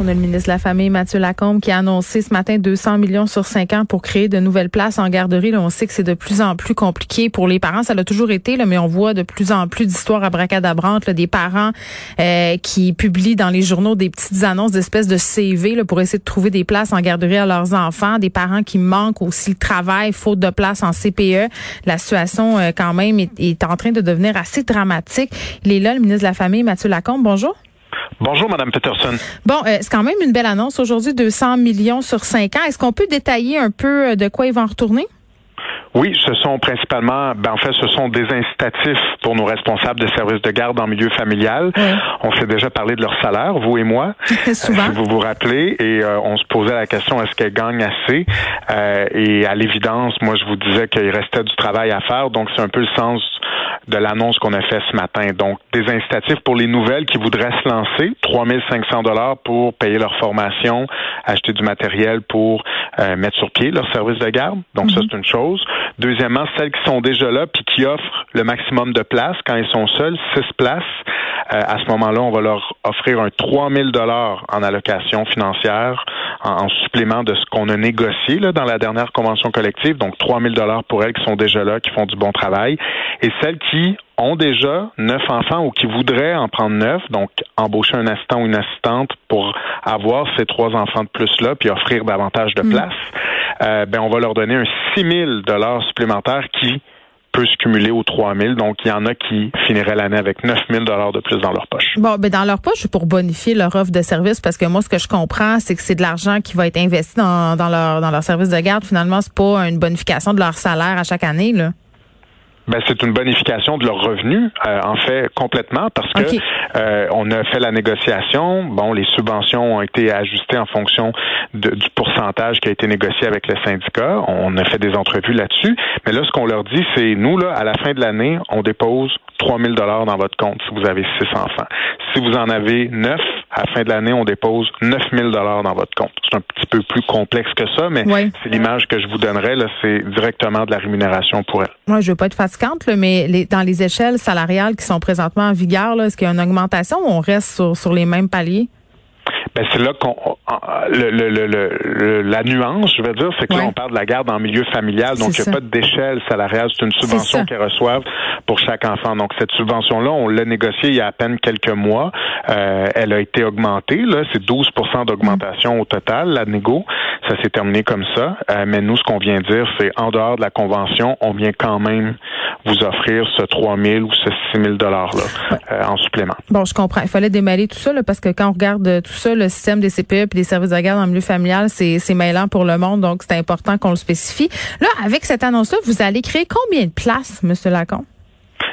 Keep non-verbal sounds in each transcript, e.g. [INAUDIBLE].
On a le ministre de la Famille, Mathieu Lacombe, qui a annoncé ce matin 200 millions sur 5 ans pour créer de nouvelles places en garderie. Là, on sait que c'est de plus en plus compliqué pour les parents. Ça l'a toujours été, là, mais on voit de plus en plus d'histoires à bracadabrantes, des parents euh, qui publient dans les journaux des petites annonces d'espèces de CV là, pour essayer de trouver des places en garderie à leurs enfants. Des parents qui manquent aussi le travail, faute de place en CPE. La situation, euh, quand même, est en train de devenir assez dramatique. Il est là, le ministre de la Famille, Mathieu Lacombe. Bonjour. Bonjour, Madame Peterson. Bon, euh, c'est quand même une belle annonce aujourd'hui, 200 millions sur 5 ans. Est-ce qu'on peut détailler un peu euh, de quoi ils vont retourner? Oui, ce sont principalement, ben en fait, ce sont des incitatifs pour nos responsables de services de garde en milieu familial. On s'est déjà parlé de leur salaire, vous et moi. [LAUGHS] Souvent. si vous vous rappelez, et euh, on se posait la question est-ce qu'elles gagnent assez? Euh, Et à l'évidence, moi, je vous disais qu'il restait du travail à faire. Donc, c'est un peu le sens de l'annonce qu'on a fait ce matin. Donc, des incitatifs pour les nouvelles qui voudraient se lancer, 3500 dollars pour payer leur formation, acheter du matériel pour euh, mettre sur pied leur service de garde. Donc, ça, c'est une chose. Deuxièmement, celles qui sont déjà là puis qui offrent le maximum de places quand ils sont seuls, six places. Euh, à ce moment-là, on va leur offrir un 3000 dollars en allocation financière en, supplément de ce qu'on a négocié là, dans la dernière convention collective. Donc, 3000 dollars pour elles qui sont déjà là, qui font du bon travail. Et celles qui ont déjà neuf enfants ou qui voudraient en prendre neuf, donc embaucher un assistant ou une assistante pour avoir ces trois enfants de plus-là, puis offrir davantage de Mm. place, euh, ben on va leur donner un 6 000 dollars supplémentaire qui peut se cumuler aux 3 000. Donc, il y en a qui finiraient l'année avec 9 000 dollars de plus dans leur poche. Bon, ben dans leur poche pour bonifier leur offre de service, parce que moi, ce que je comprends, c'est que c'est de l'argent qui va être investi dans, dans leur dans leur service de garde. Finalement, c'est pas une bonification de leur salaire à chaque année, là. Ben, c'est une bonification de leurs revenus, euh, en fait, complètement, parce que euh, on a fait la négociation. Bon, les subventions ont été ajustées en fonction de- du pourcentage qui a été négocié avec le syndicat. On a fait des entrevues là-dessus. Mais là, ce qu'on leur dit, c'est nous, là, à la fin de l'année, on dépose 3 000 dollars dans votre compte si vous avez six enfants. Si vous en avez neuf, à la fin de l'année, on dépose 9 000 dollars dans votre compte. C'est un petit peu plus complexe que ça, mais Oui. c'est l'image que je vous donnerai. Là, c'est directement de la rémunération pour elle. Moi, je veux pas être mais les, dans les échelles salariales qui sont présentement en vigueur, est-ce qu'il y a une augmentation ou on reste sur, sur les mêmes paliers? Ben c'est là qu'on le, le, le, le- la nuance, je veux dire, c'est que Ouais. là on parle de la garde en milieu familial, donc il n'y a ça. pas d'échelle salariale, c'est une subvention qu'ils reçoivent pour chaque enfant. Donc cette subvention-là, on l'a négociée il y a à peine quelques mois. Euh, elle a été augmentée, là, c'est 12% d'augmentation au total, la négo. Ça s'est terminé comme ça. Euh, mais nous, ce qu'on vient dire, c'est en dehors de la convention, on vient quand même vous offrir ce 3 000 ou ce 6 000 dollars-là euh, en supplément. Bon, je comprends. Il fallait démêler tout ça, là, parce que quand on regarde tout ça, le système des CPE et des services de garde en milieu familial, c'est, c'est mêlant pour le monde, donc c'est important qu'on le spécifie. Là, avec cette annonce-là, vous allez créer combien de places, M. Lacombe?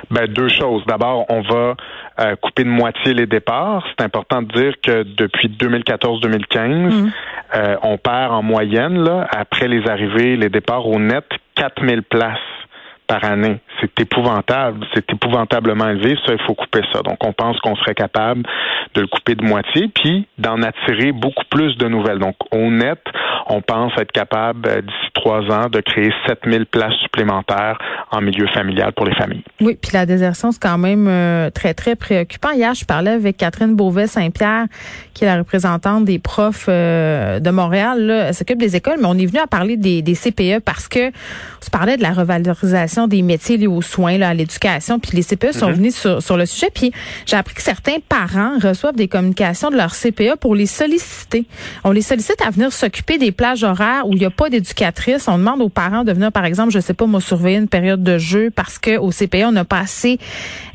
Ben, deux choses. D'abord, on va euh, couper de moitié les départs. C'est important de dire que depuis 2014-2015, euh, on perd en moyenne, là, après les arrivées, les départs au net, 4000 places C'est épouvantable. C'est épouvantablement élevé. Ça, il faut couper ça. Donc, on pense qu'on serait capable de le couper de moitié, puis d'en attirer beaucoup plus de nouvelles. Donc, au net, on pense être capable, euh, d'ici trois ans, de créer 7000 places supplémentaires en milieu familial pour les familles. Oui, puis la désertion, c'est quand même euh, très, très préoccupant. Hier, je parlais avec Catherine Beauvais-Saint-Pierre, qui est la représentante des profs euh, de Montréal. Elle s'occupe des écoles, mais on est venu à parler des, des CPE parce que on se parlait de la revalorisation des métiers liés aux soins, là, à l'éducation, puis les CPE sont venus sur, sur le sujet. Puis j'ai appris que certains parents reçoivent des communications de leur CPE pour les solliciter. On les sollicite à venir s'occuper des plages horaires où il n'y a pas d'éducatrice. On demande aux parents de venir, par exemple, je sais pas, moi, surveiller une période de jeu parce que au CPE, on n'a pas assez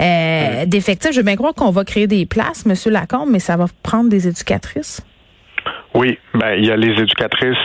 euh, d'effectifs. Je veux bien croire qu'on va créer des places, Monsieur Lacombe, mais ça va prendre des éducatrices. Oui, ben il y a les éducatrices,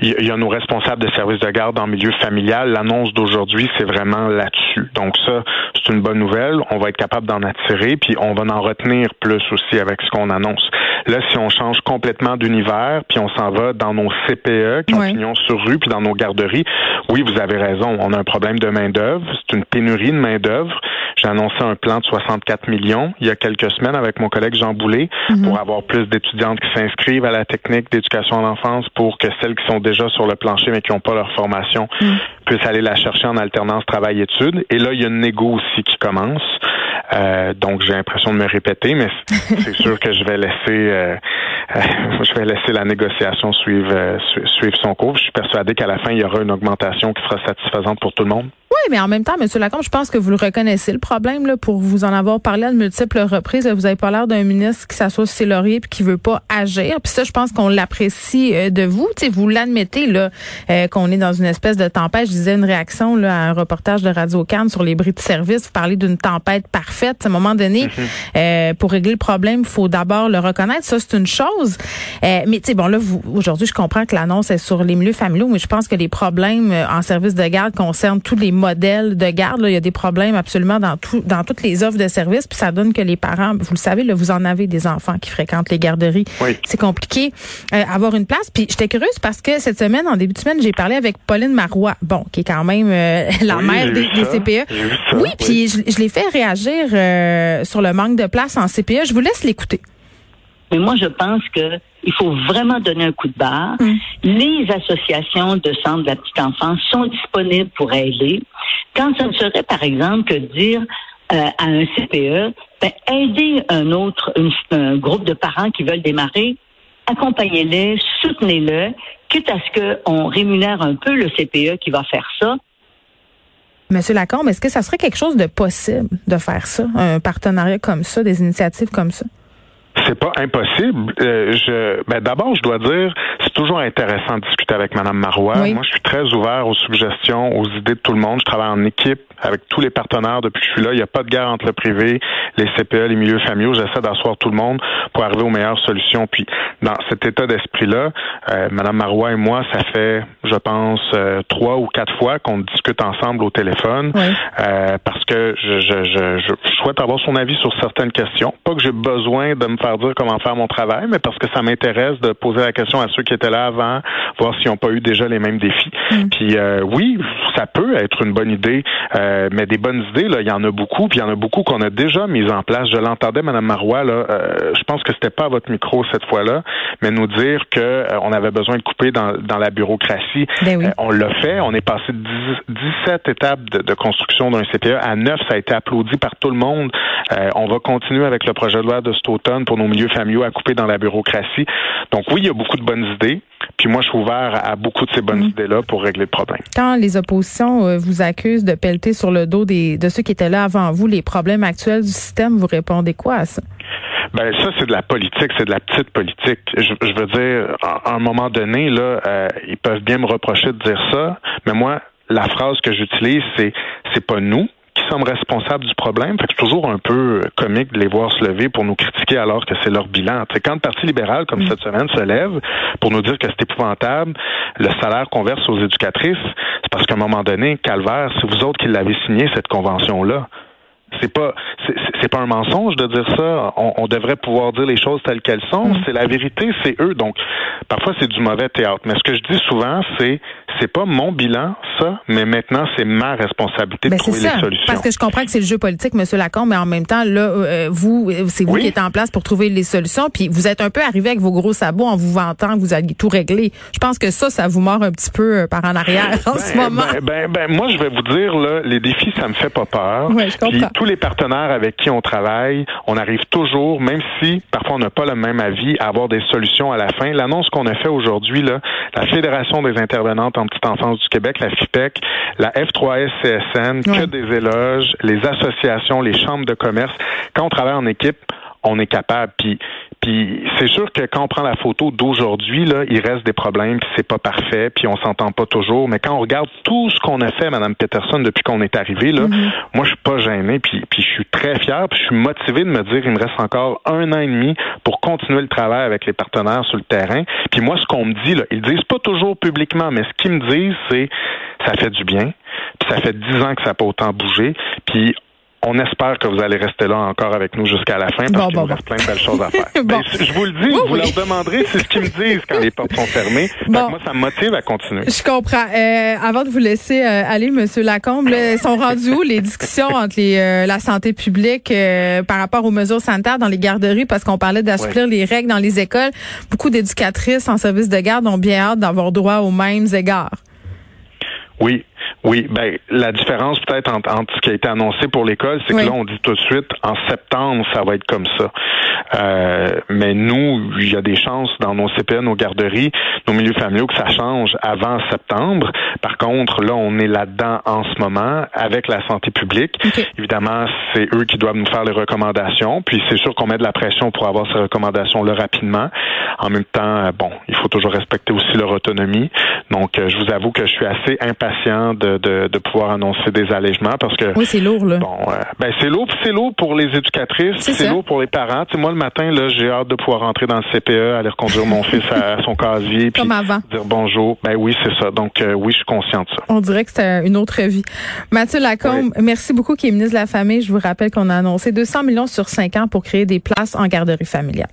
il y a- nos responsables de services de garde en milieu familial. L'annonce d'aujourd'hui, c'est vraiment là-dessus. Donc ça, c'est une bonne nouvelle. On va être capable d'en attirer, puis on va en retenir plus aussi avec ce qu'on annonce. Là, si on change complètement d'univers, puis on s'en va dans nos CPE qui ont pignon sur rue, puis dans nos garderies, oui, vous avez raison. On a un problème de main d'œuvre. C'est une pénurie de main d'œuvre. J'ai annoncé un plan de 64 millions il y a quelques semaines avec mon collègue Jean Boulet Mhm. pour avoir plus d'étudiantes qui s'inscrivent à la technique d'éducation à l'enfance pour que celles qui sont déjà sur le plancher mais qui n'ont pas leur formation Mhm. puissent aller la chercher en alternance travail-études. Et là, il y a une négo aussi qui commence. Euh, donc j'ai l'impression de me répéter, mais [LAUGHS] c'est sûr que je vais laisser euh, euh, [LAUGHS] je vais laisser la négociation suivre euh, su- suivre son cours. Je suis persuadé qu'à la fin, il y aura une augmentation qui sera satisfaisante pour tout le monde. Oui, mais en même temps, M. Lacombe, je pense que vous le reconnaissez, le problème, là, pour vous en avoir parlé à de multiples reprises. là, vous avez pas l'air d'un ministre qui s'assoit sur ses lauriers puis qui veut pas agir. Puis ça, je pense qu'on l'apprécie euh, de vous. Tu sais, vous l'admettez, là, euh, qu'on est dans une espèce de tempête. Je disais une réaction là, à un reportage de Radio Cannes sur les bris de service. Vous parlez d'une tempête parfaite. À un moment donné, euh, pour régler le problème, il faut d'abord le reconnaître. Ça, c'est une chose. Mais tu sais, bon, là, aujourd'hui, je comprends que l'annonce est sur les milieux familiaux, mais je pense que les problèmes en service de garde concernent tous les modèles de garde. Là. Il y a des problèmes absolument dans tout, dans toutes les offres de services, puis ça donne que les parents, vous le savez, là, vous en avez des enfants qui fréquentent les garderies. Oui. C'est compliqué euh, avoir une place. Puis j'étais curieuse parce que cette semaine, en début de semaine, j'ai parlé avec Pauline Marois, bon, qui est quand même euh, la Oui, mère des. CPE. Ça, oui, oui. puis je, je l'ai fait réagir euh, sur le manque de place en CPE. Je vous laisse l'écouter. Mais moi, je pense que il faut vraiment donner un coup de barre. Mm. Les associations de centres de la petite enfance sont disponibles pour aider. Quand ça ne serait, par exemple, que dire euh, à un CPE, ben, aider un autre, une- un groupe de parents qui veulent démarrer, accompagnez-les, soutenez-le, quitte à ce qu'on rémunère un peu le CPE qui va faire ça. Monsieur Lacombe, est-ce que ça serait quelque chose de possible de faire ça, un partenariat comme ça, des initiatives comme ça? C'est pas impossible. Euh, je, ben d'abord, je dois dire, c'est toujours intéressant de discuter avec Madame Marois. Oui. Moi, je suis très ouvert aux suggestions, aux idées de tout le monde. Je travaille en équipe avec tous les partenaires depuis que je suis là. Il n'y a pas de guerre entre le privé, les CPE, les milieux familiaux. J'essaie d'asseoir tout le monde pour arriver aux meilleures solutions. Puis, dans cet état d'esprit-là, euh, Madame Marois et moi, ça fait, je pense, euh, trois ou quatre fois qu'on discute ensemble au téléphone Oui. euh, parce que je, je, je, je souhaite avoir son avis sur certaines questions. Pas que j'ai besoin de me faire dire comment faire mon travail, mais parce que ça m'intéresse de poser la question à ceux qui étaient là avant, voir s'ils n'ont pas eu déjà les mêmes défis. Puis euh, oui, ça peut être une bonne idée, euh, mais des bonnes idées, là, il y en a beaucoup, puis il y en a beaucoup qu'on a déjà mises en place. Je l'entendais, Madame Marois, là, euh, je pense que c'était pas à votre micro cette fois-là, mais nous dire que euh, on avait besoin de couper dans, dans la bureaucratie. Ben oui. Euh, on l'a fait. On est passé de 10 17 étapes de, de construction d'un CPE à 9. Ça a été applaudi par tout le monde. Euh, on va continuer avec le projet de loi de cet automne pour nos milieux familiaux à couper dans la bureaucratie. Donc oui, il y a beaucoup de bonnes idées. Puis moi, je suis ouvert à, beaucoup de ces bonnes idées-là pour régler le problème. Quand les oppositions euh, vous accusent de pelleter sur le dos des, de ceux qui étaient là avant vous les problèmes actuels du système, vous répondez quoi à ça? Ben ça, c'est de la politique, c'est de la petite politique. Je, je veux dire, à, à un moment donné, là, euh, ils peuvent bien me reprocher de dire ça, mais moi, la phrase que j'utilise, c'est c'est pas nous qui sommes responsables du problème. Fait que c'est toujours un peu comique de les voir se lever pour nous critiquer alors que c'est leur bilan. Tu sais, quand le Parti libéral, comme cette semaine, se lève pour nous dire que c'est épouvantable, le salaire qu'on verse aux éducatrices, c'est parce qu'à un moment donné, calvaire, c'est vous autres qui l'avez signé, cette convention-là. C'est pas c'est- pas un mensonge de dire ça. On, on devrait pouvoir dire les choses telles qu'elles sont. C'est la vérité, c'est eux. Donc parfois c'est du mauvais théâtre. Mais ce que je dis souvent, c'est c'est pas mon bilan ça, mais maintenant c'est ma responsabilité Ben, de c'est trouver ça. les solutions. Parce que je comprends que c'est le jeu politique, M. Lacombe, mais en même temps, là, euh, vous, euh, c'est vous Oui. qui êtes en place pour trouver les solutions. Puis vous êtes un peu arrivé avec vos gros sabots en vous vantant que vous alliez tout régler. Je pense que ça, ça vous mord un petit peu euh, par en arrière [LAUGHS] en ce Ben, moment. Ben, ben, ben, moi, je vais vous dire, là, les défis, ça me fait pas peur. Ouais, je comprends. Puis tous les partenaires avec qui on travaille, on arrive toujours, même si parfois on n'a pas le même avis, à avoir des solutions à la fin. L'annonce qu'on a fait aujourd'hui, là, la Fédération des intervenantes en petite enfance du Québec, la FIPEC, la F3SCSN, que Ouais. des éloges, les associations, les chambres de commerce. Quand on travaille en équipe, on est capable. Puis, puis c'est sûr que quand on prend la photo d'aujourd'hui, là, il reste des problèmes, puis c'est pas parfait, puis on s'entend pas toujours. Mais quand on regarde tout ce qu'on a fait, Madame Peterson, depuis qu'on est arrivé, là, moi je suis pas gêné, puis, puis je suis très fier, puis je suis motivé de me dire il me reste encore un an et demi pour continuer le travail avec les partenaires sur le terrain. Puis moi, ce qu'on me dit, là, ils le disent pas toujours publiquement, mais ce qu'ils me disent, c'est ça fait du bien. Puis ça fait dix ans que ça n'a pas autant bougé. Puis on espère que vous allez rester là encore avec nous jusqu'à la fin parce qu'il nous reste plein de belles choses à faire. [LAUGHS] Ben, je vous le dis, vous leur demanderez, c'est ce qu'ils me disent quand les portes sont fermées. moi, ça me motive à continuer. Je comprends. Euh, avant de vous laisser euh, aller, Monsieur Lacombe, sont rendus où les discussions entre les, euh, la santé publique par rapport aux mesures sanitaires dans les garderies? Parce qu'on parlait d'assouplir les règles dans les écoles. Beaucoup d'éducatrices en service de garde ont bien hâte d'avoir droit aux mêmes égards. Oui, oui, ben la différence peut-être entre, ce qui a été annoncé pour l'école, c'est que là on dit tout de suite en septembre ça va être comme ça. Euh, mais nous, il y a des chances dans nos CPN, nos garderies, nos milieux familiaux que ça change avant septembre. Par contre, là on est là-dedans en ce moment avec la santé publique. Évidemment, c'est eux qui doivent nous faire les recommandations. Puis c'est sûr qu'on met de la pression pour avoir ces recommandations là rapidement. En même temps, euh, bon, il faut toujours respecter aussi leur autonomie. Donc, euh, je vous avoue que je suis assez impatient de de, pouvoir annoncer des allègements parce que oui c'est lourd là. Bon, euh, ben c'est lourd, c'est lourd pour les éducatrices, c'est lourd pour les parents. Tu moi le matin là, j'ai hâte de pouvoir rentrer dans le CPE, aller reconduire mon fils à, [LAUGHS] son casier, puis dire bonjour. Ben oui c'est ça. Donc euh, oui je suis conscient de ça. On dirait que c'est une autre vie. Mathieu Lacombe, merci beaucoup qui est ministre de la famille. Je vous rappelle qu'on a annoncé 200 millions sur 5 ans pour créer des places en garderie familiale.